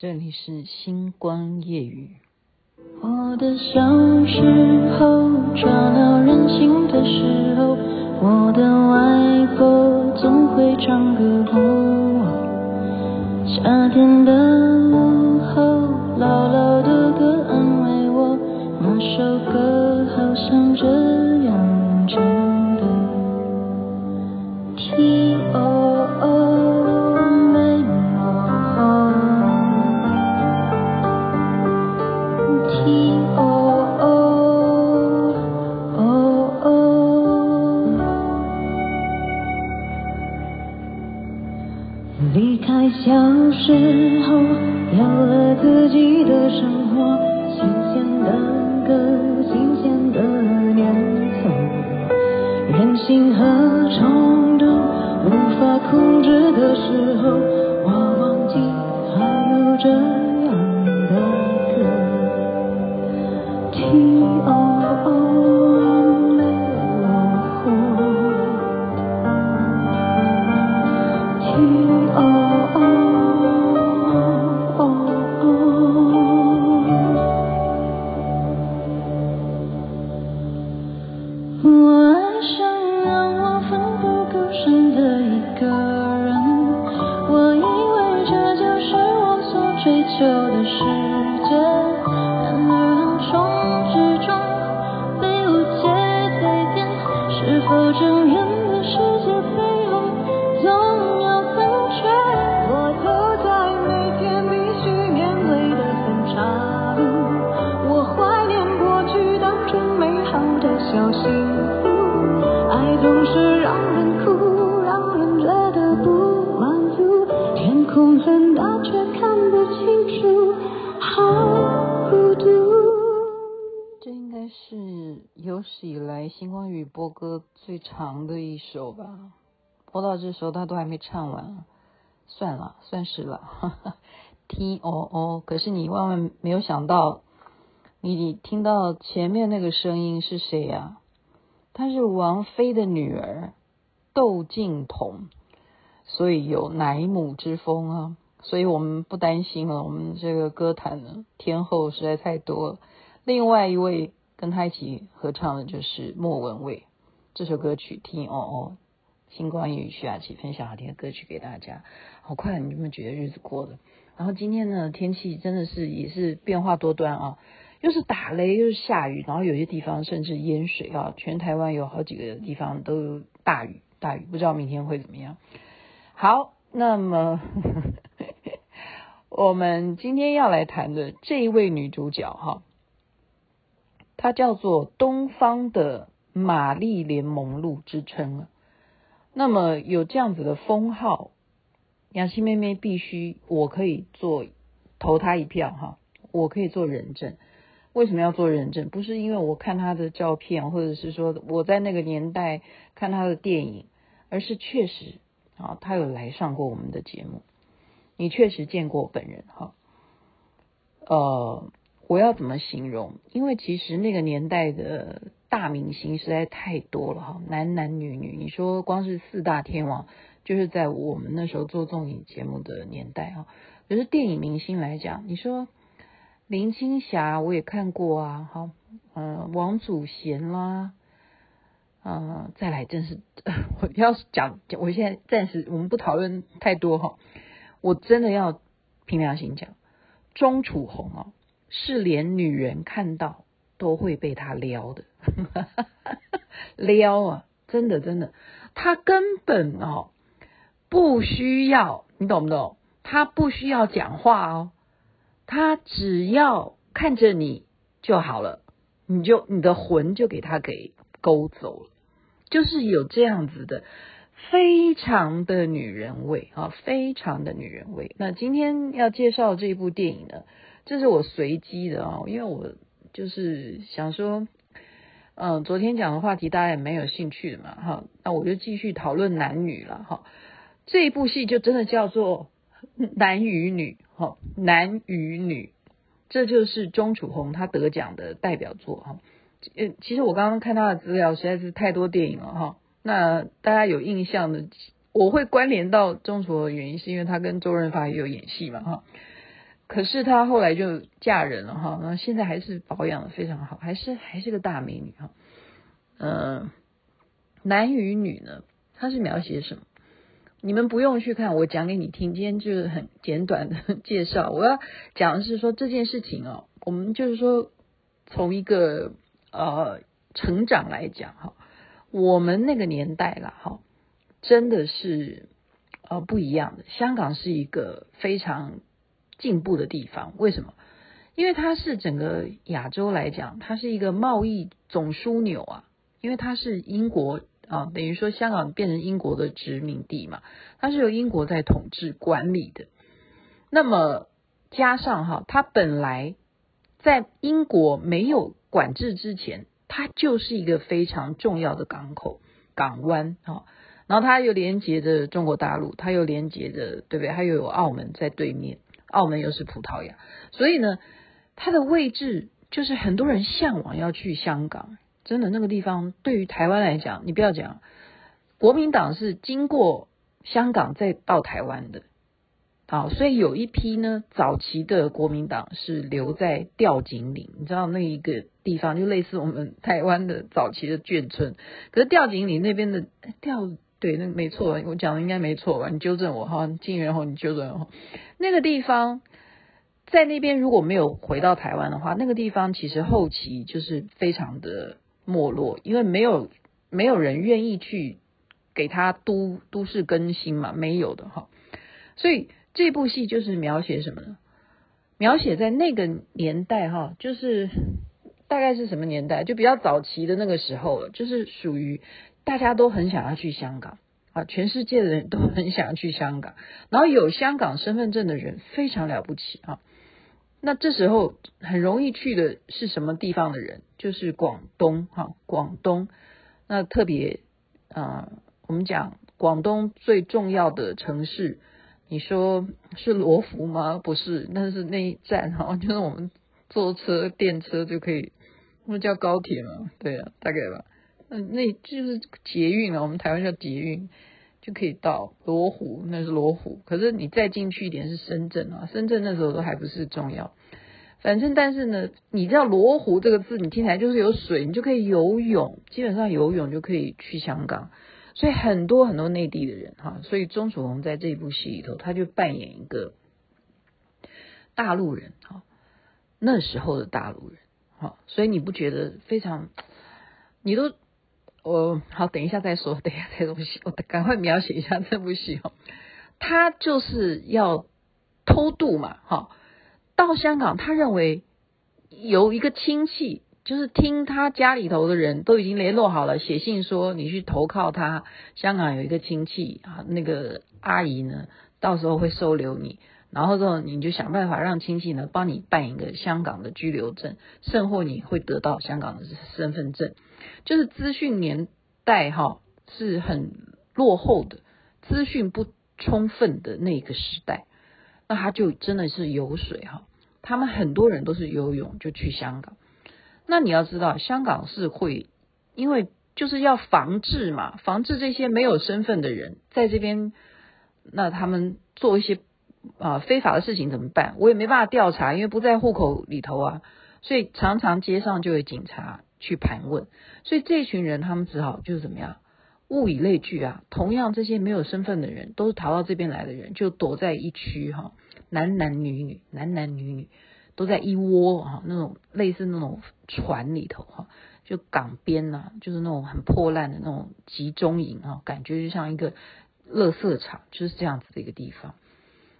这里是星光夜雨。我的小时候，吵闹任性的时候，我的外婆总会唱歌哄我。夏天的时候，我忘记还有这样的史以来星光雨播歌最长的一首吧，播到这时候他都还没唱完，算了，算是了。T O O，可是你万万没有想到，你听到前面那个声音是谁呀？她是王菲的女儿窦靖童，所以有乃母之风啊，所以我们不担心了。我们这个歌坛呢，天后实在太多了。另外一位。跟他一起合唱的就是莫文蔚这首歌曲，听哦哦，星光夜语徐雅琪分享好听的歌曲给大家。好快，你有没有觉得日子过了？然后今天呢，天气真的是也是变化多端啊，又是打雷又是下雨，然后有些地方甚至淹水啊，全台湾有好几个地方都大雨大雨，不知道明天会怎么样。好，那么 我们今天要来谈的这一位女主角哈。她叫做东方的玛丽莲梦露之称啊，那么有这样子的封号，雅琪妹妹必须我可以做投她一票哈，我可以做人证。为什么要做人证？不是因为我看她的照片，或者是说我在那个年代看她的电影，而是确实啊，她有来上过我们的节目，你确实见过本人哈，呃。我要怎么形容？因为其实那个年代的大明星实在太多了哈，男男女女，你说光是四大天王，就是在我们那时候做综艺节目的年代哈。可是电影明星来讲，你说林青霞我也看过啊，哈，嗯，王祖贤啦，嗯，再来真是 我要讲，我现在暂时我们不讨论太多哈，我真的要凭良心讲，钟楚红啊。是连女人看到都会被他撩的，撩啊！真的真的，他根本哦不需要，你懂不懂？他不需要讲话哦，他只要看着你就好了，你就你的魂就给他给勾走了，就是有这样子的，非常的女人味啊，非常的女人味。那今天要介绍这部电影呢？这是我随机的啊，因为我就是想说，嗯，昨天讲的话题大家也没有兴趣的嘛，哈，那我就继续讨论男女了，哈。这一部戏就真的叫做男与女，哈，男与女，这就是钟楚红她得奖的代表作，哈。呃，其实我刚刚看他的资料实在是太多电影了，哈。那大家有印象的，我会关联到钟楚红的原因是因为他跟周润发也有演戏嘛，哈。可是她后来就嫁人了哈，那现在还是保养的非常好，还是还是个大美女哈。嗯，男与女呢，她是描写什么？你们不用去看，我讲给你听。今天就是很简短的介绍。我要讲的是说这件事情哦，我们就是说从一个呃成长来讲哈，我们那个年代了哈，真的是呃不一样的。香港是一个非常进步的地方，为什么？因为它是整个亚洲来讲，它是一个贸易总枢纽啊，因为它是英国。啊，等于说香港变成英国的殖民地嘛，它是由英国在统治管理的。那么加上哈，它本来在英国没有管制之前，它就是一个非常重要的港口、港湾啊。然后它又连接着中国大陆，它又连接着，对不对？它又有澳门在对面，澳门又是葡萄牙，所以呢，它的位置就是很多人向往要去香港。真的那个地方，对于台湾来讲，你不要讲，国民党是经过香港再到台湾的，好，所以有一批呢，早期的国民党是留在吊井岭，你知道那一个地方就类似我们台湾的早期的眷村，可是吊井岭那边的吊，对，那没错，我讲的应该没错吧？你纠正我哈，金元后你纠正我，那个地方。在那边如果没有回到台湾的话，那个地方其实后期就是非常的。没落，因为没有没有人愿意去给他都都市更新嘛，没有的哈。所以这部戏就是描写什么呢？描写在那个年代哈，就是大概是什么年代？就比较早期的那个时候了，就是属于大家都很想要去香港全世界的人都很想去香港，然后有香港身份证的人非常了不起啊。那这时候很容易去的是什么地方的人？就是广东哈，广东。那特别啊、我们讲广东最重要的城市，你说是罗浮吗？不是，那是那一站哈，就是我们坐车电车就可以，那叫高铁嘛，对啊，大概吧。嗯，那就是捷运啊，我们台湾叫捷运。就可以到罗湖，那是罗湖。可是你再进去一点是深圳啊，深圳那时候都还不是重要。反正但是呢，你知道罗湖这个字，你听起来就是有水，你就可以游泳，基本上游泳就可以去香港。所以很多很多内地的人哈，所以钟楚红在这部戏里头，他就扮演一个大陆人哈，那时候的大陆人哈，所以你不觉得非常，你都。我好，等一下再说，等一下再说戏，我赶快描写一下这部戏哦。他就是要偷渡嘛，哈，到香港，他认为有一个亲戚，就是听他家里头的人都已经联络好了，写信说你去投靠他。香港有一个亲戚啊，那个阿姨呢，到时候会收留你，然后之后你就想办法让亲戚呢帮你办一个香港的居留证，甚或你会得到香港的身份证。就是资讯年代哈，是很落后的，资讯不充分的那个时代，那他就真的是游水哈，他们很多人都是游泳就去香港。那你要知道，香港是会，因为就是要防治嘛，防治这些没有身份的人在这边，那他们做一些啊非法的事情怎么办？我也没办法调查，因为不在户口里头啊，所以常常街上就有警察。去盘问，所以这群人他们只好就是怎么样，物以类聚啊。同样这些没有身份的人，都是逃到这边来的人，就躲在一区哈，男男女女，男男女女都在一窝哈，那种类似那种船里头哈，就港边呐，就是那种很破烂的那种集中营啊，感觉就像一个垃圾场，就是这样子的一个地方。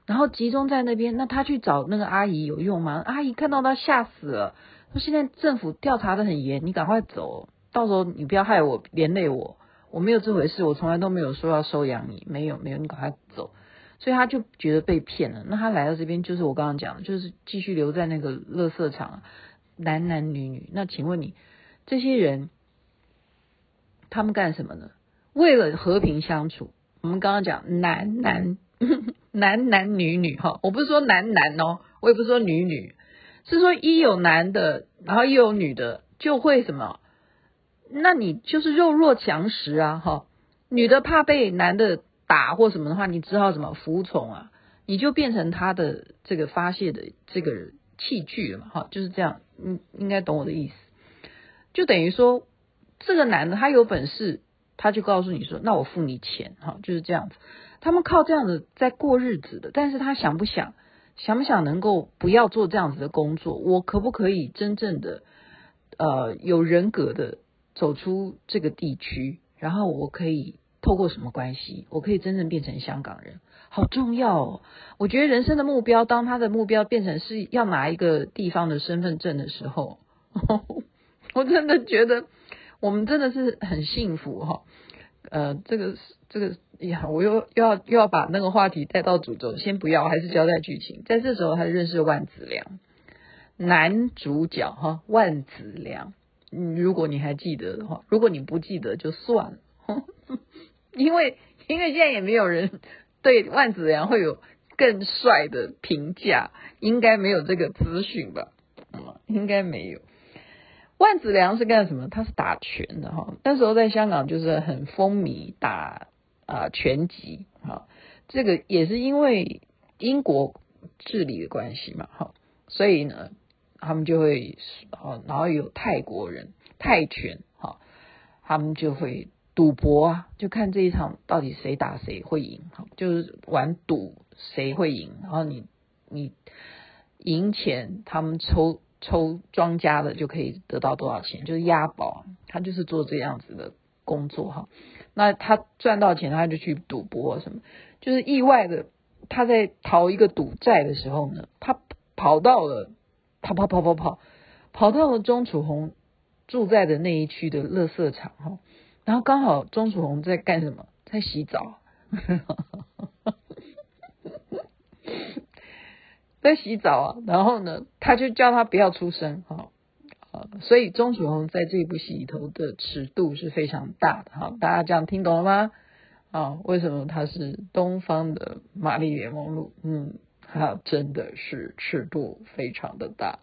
然后集中在那边，那他去找那个阿姨有用吗？阿姨看到他吓死了。说现在政府调查得很严，你赶快走，到时候你不要害我连累我，我没有这回事，我从来都没有说要收养你，没有没有，你赶快走。所以他就觉得被骗了。那他来到这边，就是我刚刚讲，就是继续留在那个垃圾场，男男女女。那请问你这些人，他们干什么呢？为了和平相处，我们刚刚讲男男 男男女女哈，我不是说男男哦，我也不是说女女。是说一有男的，然后又有女的，就会什么？那你就是弱肉强食啊！哈，女的怕被男的打或什么的话，你只好什么服从啊？你就变成他的这个发泄的这个器具了嘛，哈，就是这样，嗯，应该懂我的意思。就等于说，这个男的他有本事，他就告诉你说，那我付你钱，哈，就是这样子。他们靠这样子在过日子的，但是他想不想，想不想能够不要做这样子的工作？我可不可以真正的，呃，有人格的走出这个地区，然后我可以。透过什么关系，我可以真正变成香港人？好重要哦！我觉得人生的目标，当他的目标变成是要拿一个地方的身份证的时候，我真的觉得我们真的是很幸福哈。呃，这个是这个呀，我又又要又要把那个话题带到主轴，先不要，还是交代剧情。在这时候，他认识万梓良，男主角哈，万梓良。如果你还记得的话，如果你不记得就算了。因为因为现在也没有人对万梓良会有更帅的评价，应该没有这个资讯吧？嗯，应该没有。万梓良是干什么？他是打拳的哈。那时候在香港就是很风靡打啊、呃、拳击哈。这个也是因为英国治理的关系嘛哈，所以呢，他们就会啊，然后有泰国人泰拳哈，他们就会。赌博啊，就看这一场到底谁打谁会赢，好，就是玩赌谁会赢，然后你你赢钱，他们抽抽庄家的就可以得到多少钱，就是押宝，他就是做这样子的工作哈。那他赚到钱，他就去赌博什么，就是意外的，他在逃一个赌债的时候呢，他跑到了，跑跑跑跑跑，跑到了钟楚红住在的那一区的垃圾场哈。然后刚好钟楚红在干什么？在洗澡，在洗澡啊。然后呢，他就叫他不要出声，哈啊。所以钟楚红在这部戏里头的尺度是非常大的，哈。大家这样听懂了吗？啊，为什么他是东方的玛丽莲梦露？嗯，他真的是尺度非常的大。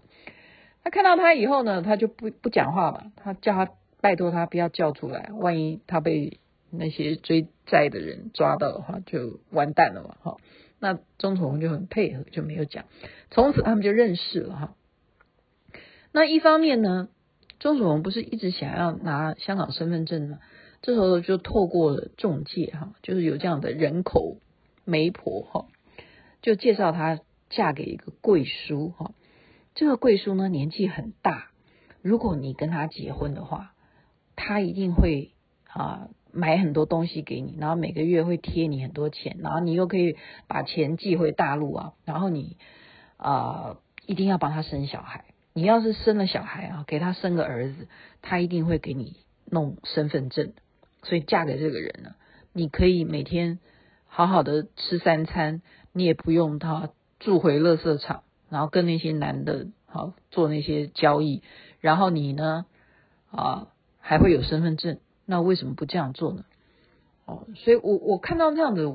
他看到他以后呢，他就不不讲话了，他叫他。拜托他不要叫出来，万一他被那些追债的人抓到的话，就完蛋了嘛！哈，那钟楚红就很配合，就没有讲。从此他们就认识了哈。那一方面呢，钟楚红不是一直想要拿香港身份证吗？这时候就透过了中介哈，就是有这样的人口媒婆哈，就介绍她嫁给一个贵叔哈。这个贵叔呢，年纪很大，如果你跟他结婚的话。他一定会啊买很多东西给你，然后每个月会贴你很多钱，然后你又可以把钱寄回大陆啊，然后你啊一定要帮他生小孩。你要是生了小孩啊，给他生个儿子，他一定会给你弄身份证。所以嫁给这个人呢，你可以每天好好的吃三餐，你也不用他住回垃圾场，然后跟那些男的好做那些交易，然后你呢啊。还会有身份证，那为什么不这样做呢？哦，所以我我看到这样子，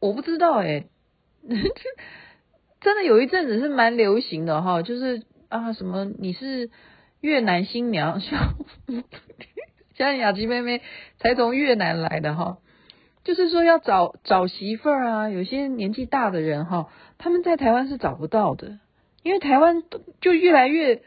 我不知道哎，真的有一阵子是蛮流行的哈，就是啊什么你是越南新娘，像像雅琪妹妹才从越南来的哈，就是说要找找媳妇儿啊，有些年纪大的人哈，他们在台湾是找不到的，因为台湾就越来越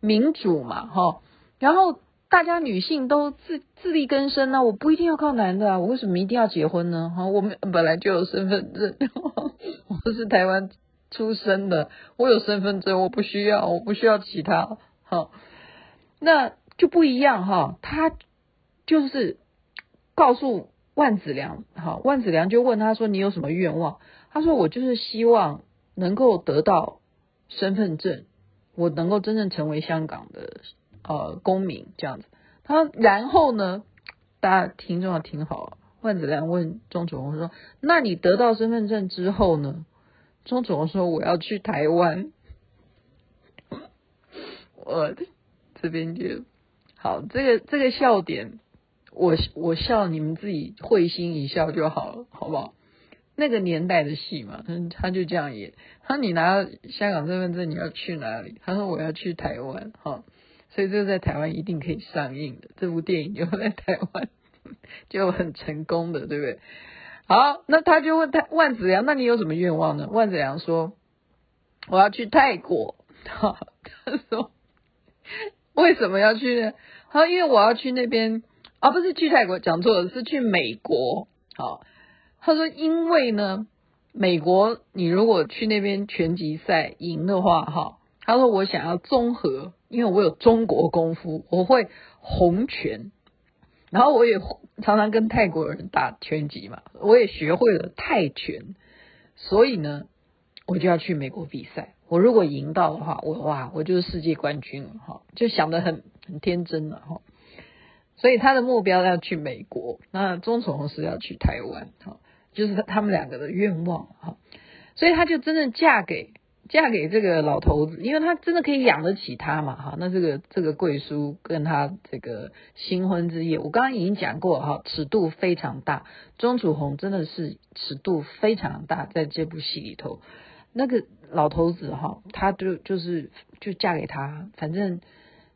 民主嘛哈，然后。大家女性都自自力更生呢、我不一定要靠男的啊，我为什么一定要结婚呢？哈，我们本来就有身份证，我是台湾出生的，我有身份证，我不需要，我不需要其他，好，那就不一样哈。他就是告诉万梓良，哈，万梓良就问他说：“你有什么愿望？”他说：“我就是希望能够得到身份证，我能够真正成为香港的。”呃，公民这样子，他然后呢，大家听众要听好，万梓良问钟楚红说：“那你得到身份证之后呢？”钟楚红说：“我要去台湾。”我这边就好，这个这个笑点，我我笑你们自己会心一笑就好了，好不好？那个年代的戏嘛，他他就这样演。他说：“你拿香港身份证，你要去哪里？”他说：“我要去台湾。”哈。所以这个在台湾一定可以上映的，这部电影就在台湾 就很成功的，对不对？好，那他就问他万子良，那你有什么愿望呢？万子良说，我要去泰国。他说，为什么要去呢？他说，因为我要去那边，啊，不是去泰国，讲错了，是去美国。好，他说，因为呢，美国你如果去那边拳击赛赢的话，哈，他说我想要综合，因为我有中国功夫，我会红拳。然后我也常常跟泰国人打拳击嘛，我也学会了泰拳，所以呢，我就要去美国比赛。我如果赢到的话，我哇，我就是世界冠军了哈，就想得很很天真了哈。所以他的目标要去美国，那钟楚红是要去台湾哈，就是他们两个的愿望哈。所以他就真正嫁给。嫁给这个老头子，因为他真的可以养得起他嘛，哈。那这个这个贵叔跟他这个新婚之夜，我刚刚已经讲过哈，尺度非常大。钟楚红真的是尺度非常大，在这部戏里头，那个老头子哈，他就就是就嫁给他，反正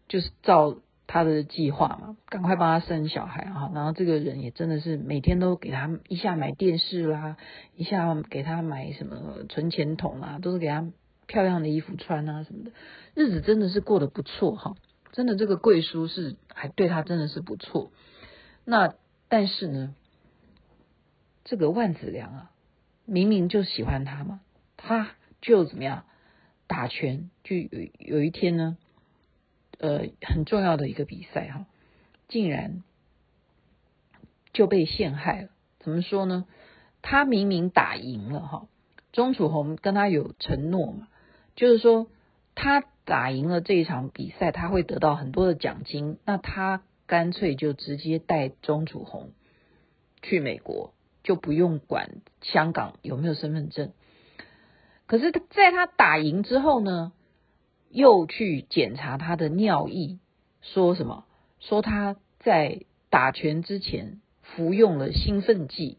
就是照他的计划嘛，赶快帮他生小孩哈。然后这个人也真的是每天都给他一下买电视啦，一下给他买什么存钱筒啊，都是给他。漂亮的衣服穿啊什么的，日子真的是过得不错哈，真的这个贵叔是还对他真的是不错。那但是呢，这个万梓良啊，明明就喜欢他嘛，他就怎么样打拳，就有有一天呢，呃，很重要的一个比赛哈，竟然就被陷害了。怎么说呢？他明明打赢了哈，钟楚红跟他有承诺嘛。就是说，他打赢了这一场比赛，他会得到很多的奖金。那他干脆就直接带钟楚红去美国，就不用管香港有没有身份证。可是，在他打赢之后呢，又去检查他的尿液，说什么？说他在打拳之前服用了兴奋剂。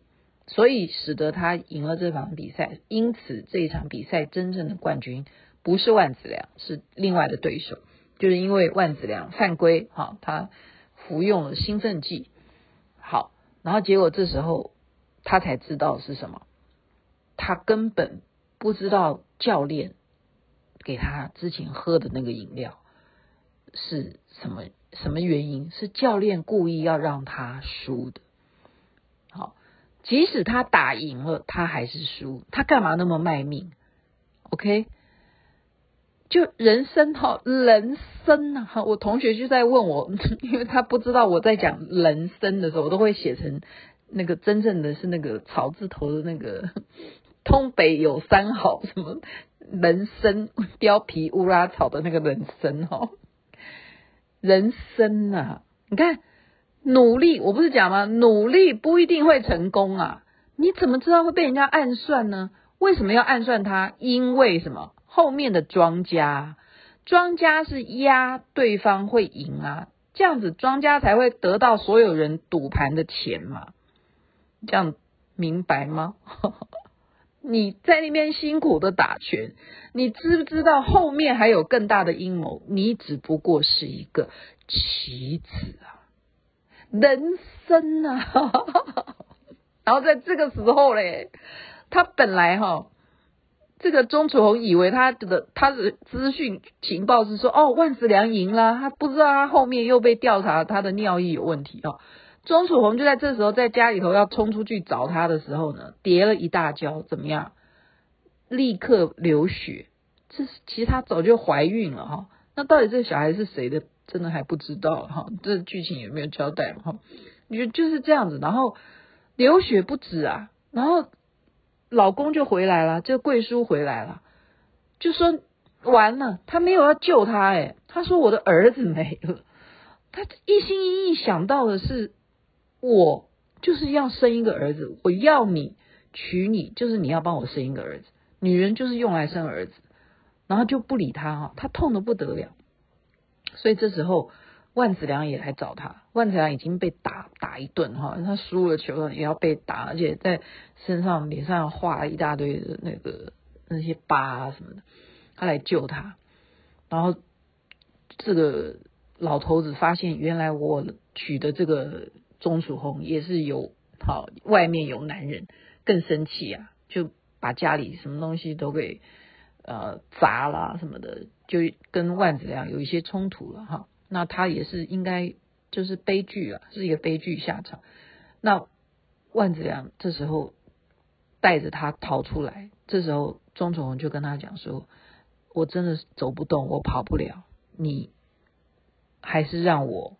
所以使得他赢了这场比赛，因此这一场比赛真正的冠军不是万梓良，是另外的对手，就是因为万梓良犯规，哈，他服用了兴奋剂，好，然后结果这时候他才知道是什么，他根本不知道教练给他之前喝的那个饮料是什么什么原因，是教练故意要让他输的。好即使他打赢了，他还是输。他干嘛那么卖命？OK，就人生哈，人生呐哈。我同学就在问我，因为他不知道我在讲人生的时候，我都会写成那个真正的是那个草字头的那个 东北有三好什么人参 貂皮乌拉草的那个人参哦，人生呐，你看。努力，我不是讲吗？努力不一定会成功啊！你怎么知道会被人家暗算呢？为什么要暗算他？因为什么？后面的庄家，庄家是压对方会赢啊，这样子庄家才会得到所有人赌盘的钱嘛。这样明白吗？你在那边辛苦的打拳，你知不知道后面还有更大的阴谋？你只不过是一个棋子啊！人生啊，然后在这个时候嘞，他本来哈，这个钟楚红以为他的他的资讯情报是说，哦，万梓良赢了，他不知道他后面又被调查他的尿液有问题哦。钟楚红就在这时候在家里头要冲出去找他的时候呢，跌了一大跤，怎么样？立刻流血，这是其实他早就怀孕了哈。那到底这小孩是谁的？真的还不知道哈，这剧情有没有交代哈？你就就是这样子，然后流血不止啊，然后老公就回来了，这个贵叔回来了，就说完了，他没有要救他，诶，他说我的儿子没了，他一心一意想到的是我就是要生一个儿子，我要你娶你，就是你要帮我生一个儿子，女人就是用来生儿子，然后就不理他哈，他痛得不得了。所以这时候，万子良也来找他。万子良已经被打打一顿哈，他输了球了也要被打，而且在身上脸上画了一大堆的那个那些疤啊什么的。他来救他，然后这个老头子发现，原来我娶的这个钟楚红也是有好，外面有男人更生气啊，就把家里什么东西都给呃砸了什么的，就跟万梓良有一些冲突了哈。那他也是应该就是悲剧了，是一个悲剧下场。那万梓良这时候带着他逃出来，这时候钟楚红就跟他讲说：“我真的走不动，我跑不了，你还是让我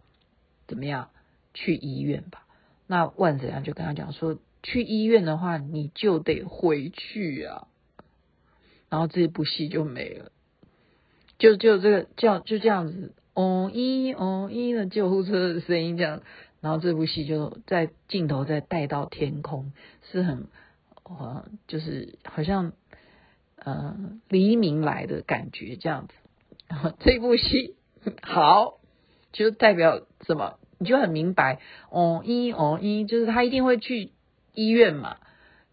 怎么样去医院吧。”那万子良就跟他讲说：“去医院的话，你就得回去啊。”然后这部戏就没了，就就这个叫就这样子，哦一哦一的救护车的声音这样，然后这部戏就在镜头再带到天空，是很呃，就是好像呃黎明来的感觉这样子。然后这部戏好，就代表什么？你就很明白，哦一哦一，就是他一定会去医院嘛，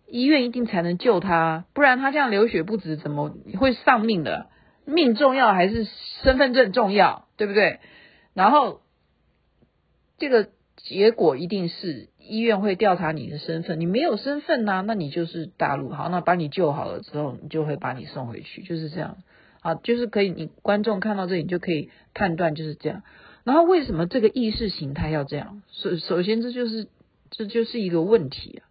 医院一定才能救他，不然他这样流血不止，怎么会丧命的？命重要还是身份证重要，对不对？然后这个结果一定是医院会调查你的身份，你没有身份呐、那你就是大陆好，那把你救好了之后，你就会把你送回去，就是这样啊，就是可以，你观众看到这里就可以判断就是这样。然后为什么这个意识形态要这样？首首先，这就是这就是一个问题啊。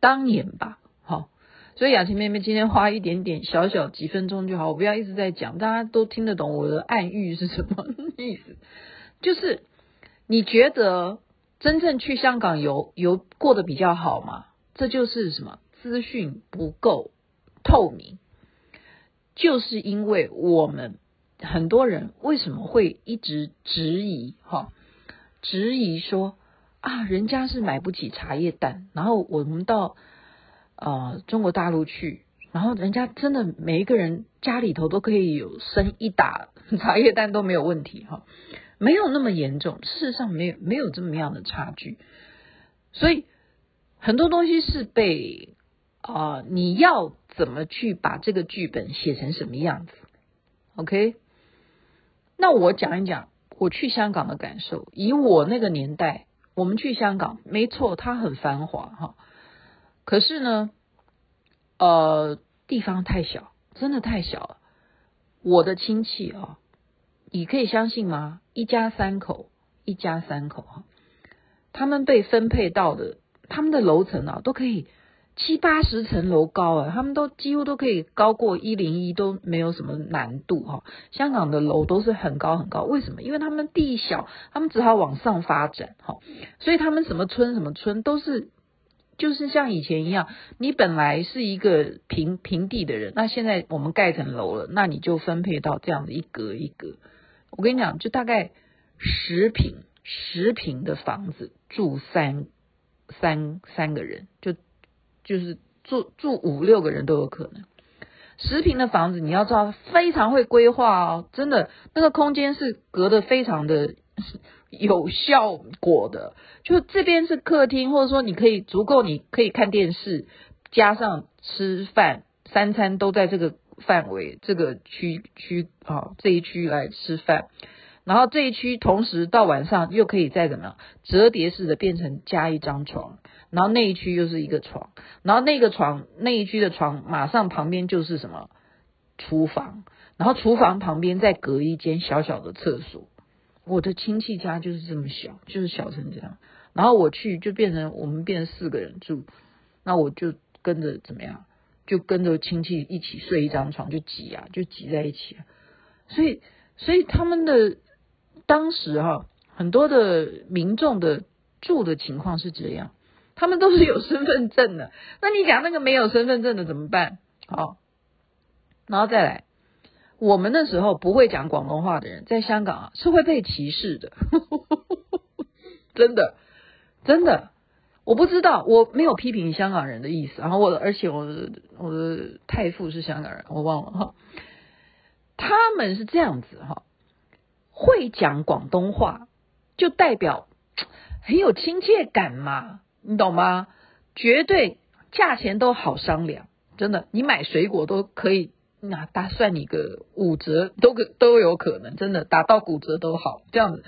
当年吧，好，所以雅琴妹妹今天花一点点小小几分钟就好，我不要一直在讲，大家都听得懂我的暗喻是什么 意思？就是你觉得真正去香港游游过得比较好吗？这就是什么？资讯不够透明，就是因为我们。很多人为什么会一直质疑？哈，质疑说啊，人家是买不起茶叶蛋，然后我们到呃中国大陆去，然后人家真的每一个人家里头都可以有生一打茶叶蛋都没有问题，哈，没有那么严重，事实上没有没有这么样的差距，所以很多东西是被啊、你要怎么去把这个剧本写成什么样子？OK。那我讲一讲我去香港的感受。以我那个年代，我们去香港，没错，它很繁华哈。可是呢，呃，地方太小，真的太小了。我的亲戚啊，你可以相信吗？一家三口，一家三口哈，他们被分配到的，他们的楼层啊，都可以。七八十层楼高啊，他们都几乎都可以高过一零一，都没有什么难度哈。香港的楼都是很高很高，为什么？因为他们地小，他们只好往上发展哈。所以他们什么村什么村都是，就是像以前一样，你本来是一个平平地的人，那现在我们盖成楼了，那你就分配到这样的一格一格。我跟你讲，就大概十平十平的房子住三三三个人就。就是住住五六个人都有可能，十平的房子你要知道非常会规划哦，真的那个空间是隔得非常的有效果的。就这边是客厅，或者说你可以足够你可以看电视，加上吃饭，三餐都在这个范围这个区区啊这一区来吃饭，然后这一区同时到晚上又可以再怎么样折叠式的变成加一张床。然后那一区又是一个床，然后那个床那一区的床马上旁边就是什么厨房，然后厨房旁边再隔一间小小的厕所。我的亲戚家就是这么小，就是小成这样。然后我去就变成我们变成四个人住，那我就跟着怎么样，就跟着亲戚一起睡一张床，就挤啊，就挤在一起啊。所以，所以他们的当时哈、很多的民众的住的情况是这样。他们都是有身份证的，那你讲那个没有身份证的怎么办？好，然后再来，我们那时候不会讲广东话的人，在香港啊是会被歧视的，真的，真的，我不知道，我没有批评香港人的意思。然后我的，而且我的我的太父是香港人，我忘了哈，他们是这样子哈，会讲广东话就代表很有亲切感嘛。你懂吗？绝对价钱都好商量，真的，你买水果都可以，那打算你个五折都可都有可能，真的打到骨折都好，这样子。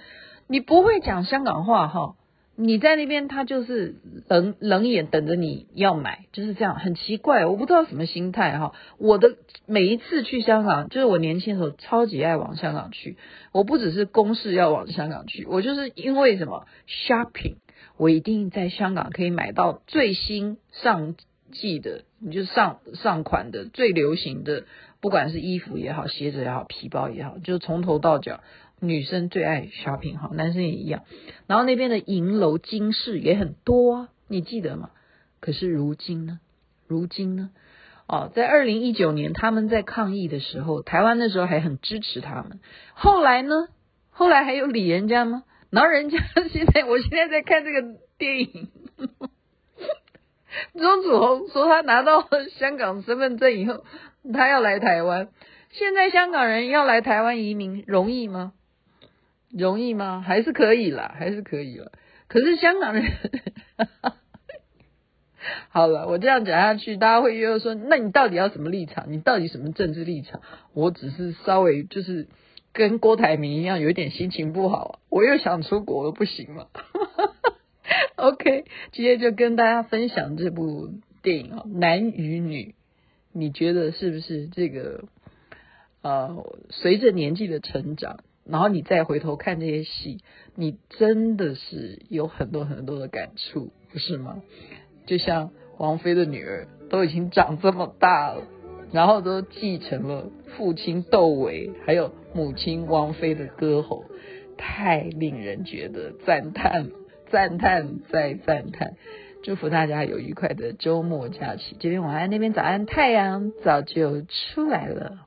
你不会讲香港话哈，你在那边，他就是冷冷眼等着你要买，就是这样，很奇怪，我不知道什么心态哈。我的每一次去香港，就是我年轻的时候超级爱往香港去，我不只是公事要往香港去，我就是因为什么 shopping，我一定在香港可以买到最新上季的，你就上上款的最流行的，不管是衣服也好，鞋子也好，皮包也好，就从头到脚。女生最爱 shopping 哈，男生也一样。然后那边的银楼金饰也很多啊，你记得吗？可是如今呢？如今呢？哦，在二零一九年他们在抗议的时候，台湾那时候还很支持他们。后来呢？后来还有理人家吗？然后人家现在，我现在在看这个电影，钟楚红说他拿到香港身份证以后，他要来台湾。现在香港人要来台湾移民容易吗？容易吗？还是可以啦，还是可以了。可是香港人，好了，我这样讲下去，大家会又说，那你到底要什么立场？你到底什么政治立场？我只是稍微就是跟郭台铭一样，有点心情不好，我又想出国了，不行吗？OK，今天就跟大家分享这部电影啊，《男与女》，你觉得是不是这个？呃，随着年纪的成长。然后你再回头看这些戏，你真的是有很多很多的感触，不是吗？就像王菲的女儿都已经长这么大了，然后都继承了父亲窦唯还有母亲王菲的歌喉，太令人觉得赞叹，赞叹再赞叹。祝福大家有愉快的周末假期。这边晚安，那边早安，太阳早就出来了。